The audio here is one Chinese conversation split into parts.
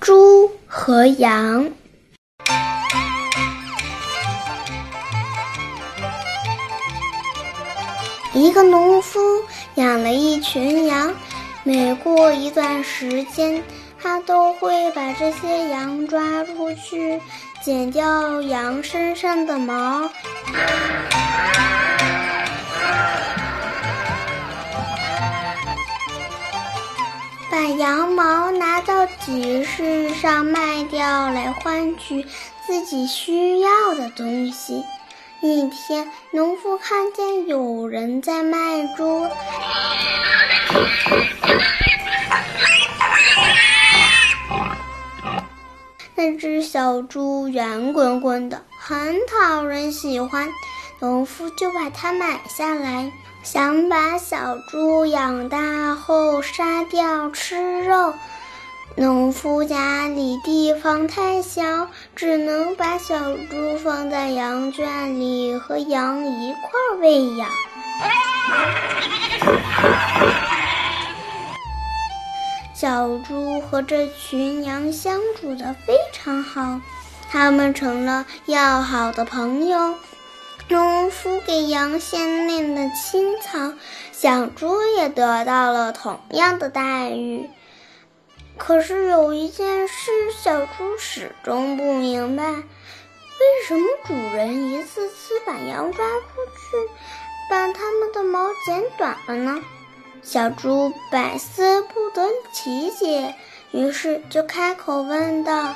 猪和羊。一个农夫养了一群羊，每过一段时间，他都会把这些羊抓出去，剪掉羊身上的毛。集市上卖掉，来换取自己需要的东西。一天，农夫看见有人在卖猪，那只小猪圆滚滚的，很讨人喜欢，农夫就把它买下来。想把小猪养大后杀掉吃肉，农夫家里地方太小，只能把小猪放在羊圈里和羊一块喂养。小猪和这群羊相处的非常好，他们成了要好的朋友。农夫给羊鲜嫩的青草，小猪也得到了同样的待遇。可是有一件事，小猪始终不明白：为什么主人一次次把羊抓出去，把它们的毛剪短了呢？小猪百思不得其解，于是就开口问道。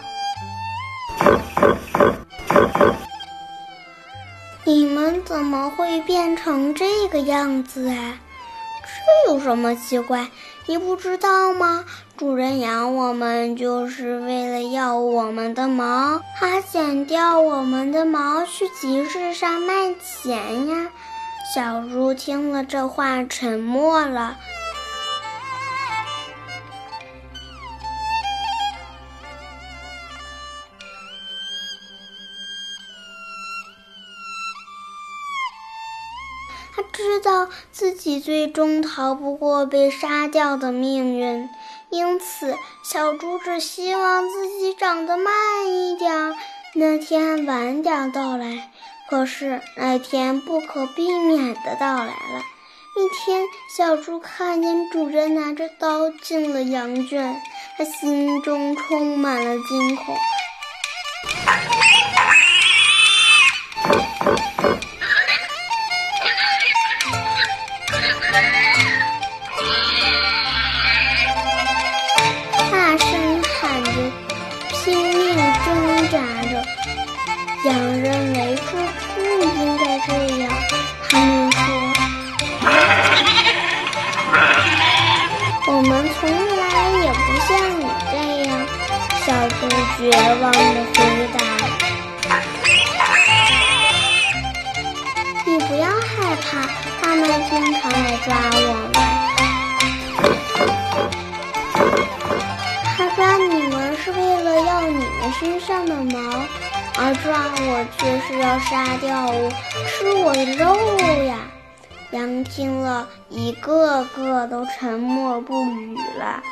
你们怎么会变成这个样子啊？什么奇怪？你不知道吗？主人养我们就是为了要我们的毛，他剪掉我们的毛去集市上卖钱呀。小猪听了这话，沉默了。知道自己最终逃不过被杀掉的命运，因此小猪只希望自己长得慢一点，那天晚点到来。可是那天不可避免的到来了。一天，小猪看见主人拿着刀进了羊圈，他心中充满了惊恐。从来也不像你这样。”小猪绝望的回答：“你不要害怕，他们经常来抓我们。”他抓你们是为了要你们身上的毛，而抓我却是要杀掉我，吃我的肉呀！羊听了，一个个都沉默不语了。